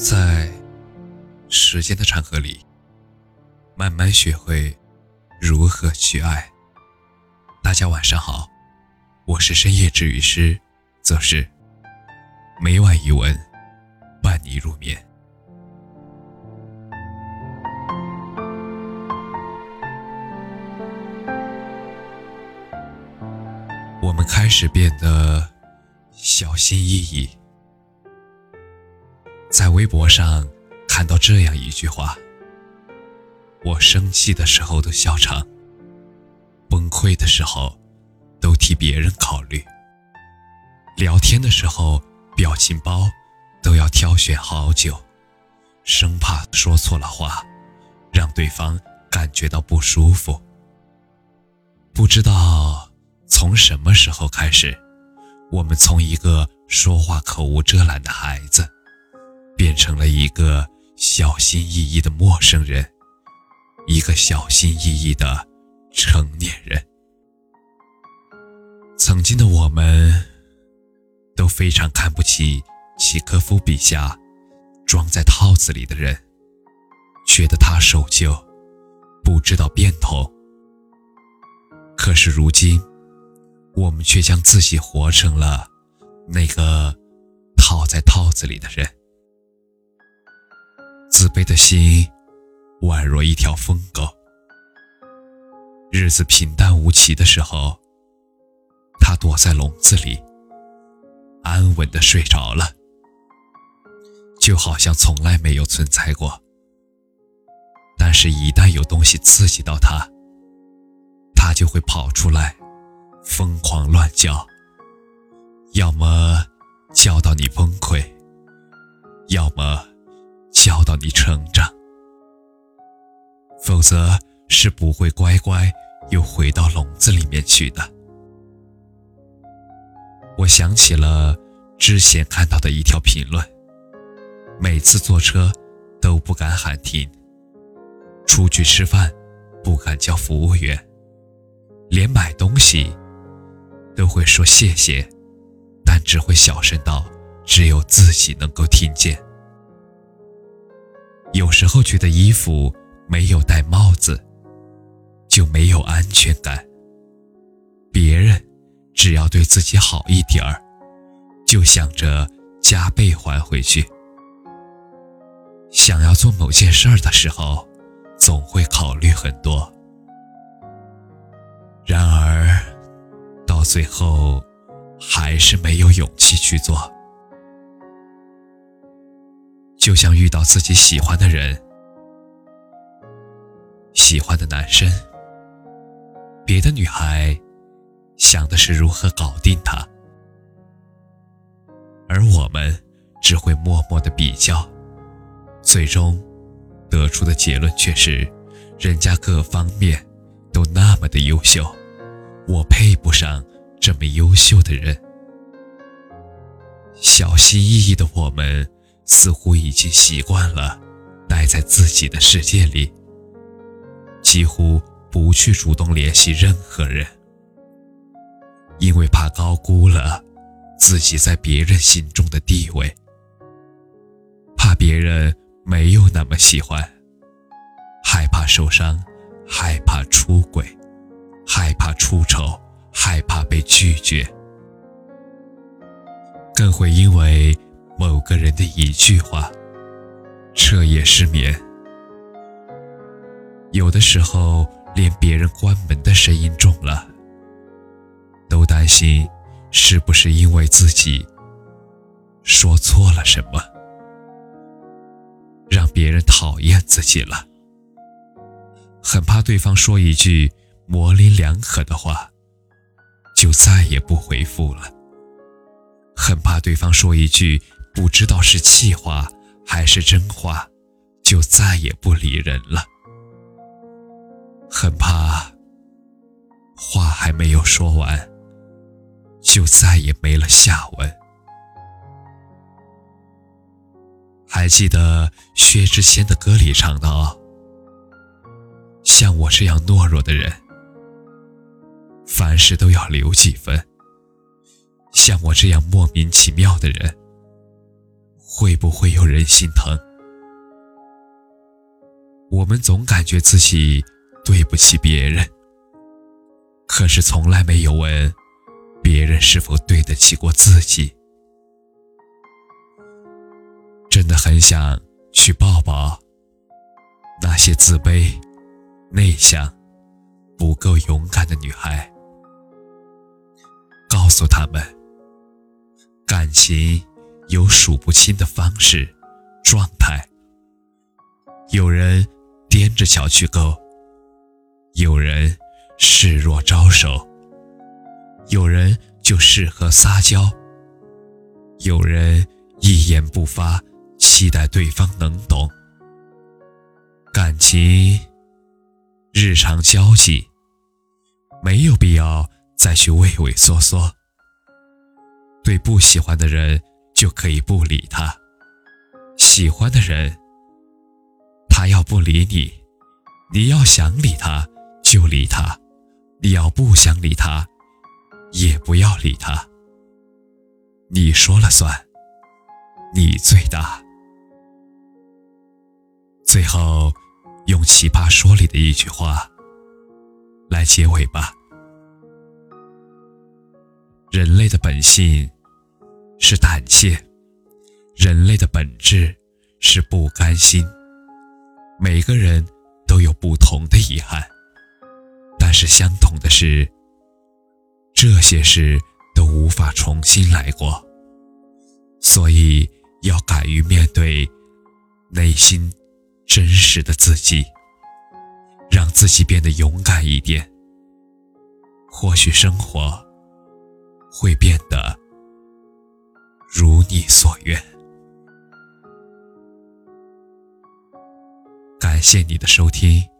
在时间的长河里，慢慢学会如何去爱。大家晚上好，我是深夜治愈师，则是每晚一文伴你入眠。我们开始变得小心翼翼。在微博上看到这样一句话：“我生气的时候都笑场，崩溃的时候都替别人考虑，聊天的时候表情包都要挑选好久，生怕说错了话，让对方感觉到不舒服。”不知道从什么时候开始，我们从一个说话口无遮拦的孩子。变成了一个小心翼翼的陌生人，一个小心翼翼的成年人。曾经的我们，都非常看不起契诃夫笔下装在套子里的人，觉得他守旧，不知道变通。可是如今，我们却将自己活成了那个套在套子里的人。自卑的心，宛若一条疯狗。日子平淡无奇的时候，它躲在笼子里，安稳的睡着了，就好像从来没有存在过。但是，一旦有东西刺激到它，它就会跑出来，疯狂乱叫，要么叫到你崩溃，要么……教导你成长，否则是不会乖乖又回到笼子里面去的。我想起了之前看到的一条评论：每次坐车都不敢喊停，出去吃饭不敢叫服务员，连买东西都会说谢谢，但只会小声到只有自己能够听见。有时候觉得衣服没有戴帽子就没有安全感。别人只要对自己好一点儿，就想着加倍还回去。想要做某件事儿的时候，总会考虑很多。然而，到最后，还是没有勇气去做。就像遇到自己喜欢的人、喜欢的男生，别的女孩想的是如何搞定他，而我们只会默默的比较，最终得出的结论却是：人家各方面都那么的优秀，我配不上这么优秀的人。小心翼翼的我们。似乎已经习惯了待在自己的世界里，几乎不去主动联系任何人，因为怕高估了自己在别人心中的地位，怕别人没有那么喜欢，害怕受伤，害怕出轨，害怕出丑，害怕被拒绝，更会因为。某个人的一句话，彻夜失眠。有的时候，连别人关门的声音重了，都担心是不是因为自己说错了什么，让别人讨厌自己了。很怕对方说一句模棱两可的话，就再也不回复了。很怕对方说一句。不知道是气话还是真话，就再也不理人了。很怕话还没有说完，就再也没了下文。还记得薛之谦的歌里唱道：“像我这样懦弱的人，凡事都要留几分；像我这样莫名其妙的人。”会不会有人心疼？我们总感觉自己对不起别人，可是从来没有问别人是否对得起过自己。真的很想去抱抱那些自卑、内向、不够勇敢的女孩，告诉他们，感情有数不清的方式、状态。有人踮着脚去够，有人示弱招手，有人就适合撒娇，有人一言不发。期待对方能懂，感情日常交际，没有必要再去畏畏缩缩。对不喜欢的人就可以不理他，喜欢的人，他要不理你，你要想理他就理他，你要不想理他，也不要理他。你说了算，你最大。最后，用《奇葩说》里的一句话来结尾吧：人类的本性是胆怯，人类的本质是不甘心。每个人都有不同的遗憾，但是相同的是，这些事都无法重新来过。所以，要敢于面对内心。真实的自己，让自己变得勇敢一点。或许生活会变得你所愿。感谢你的收听。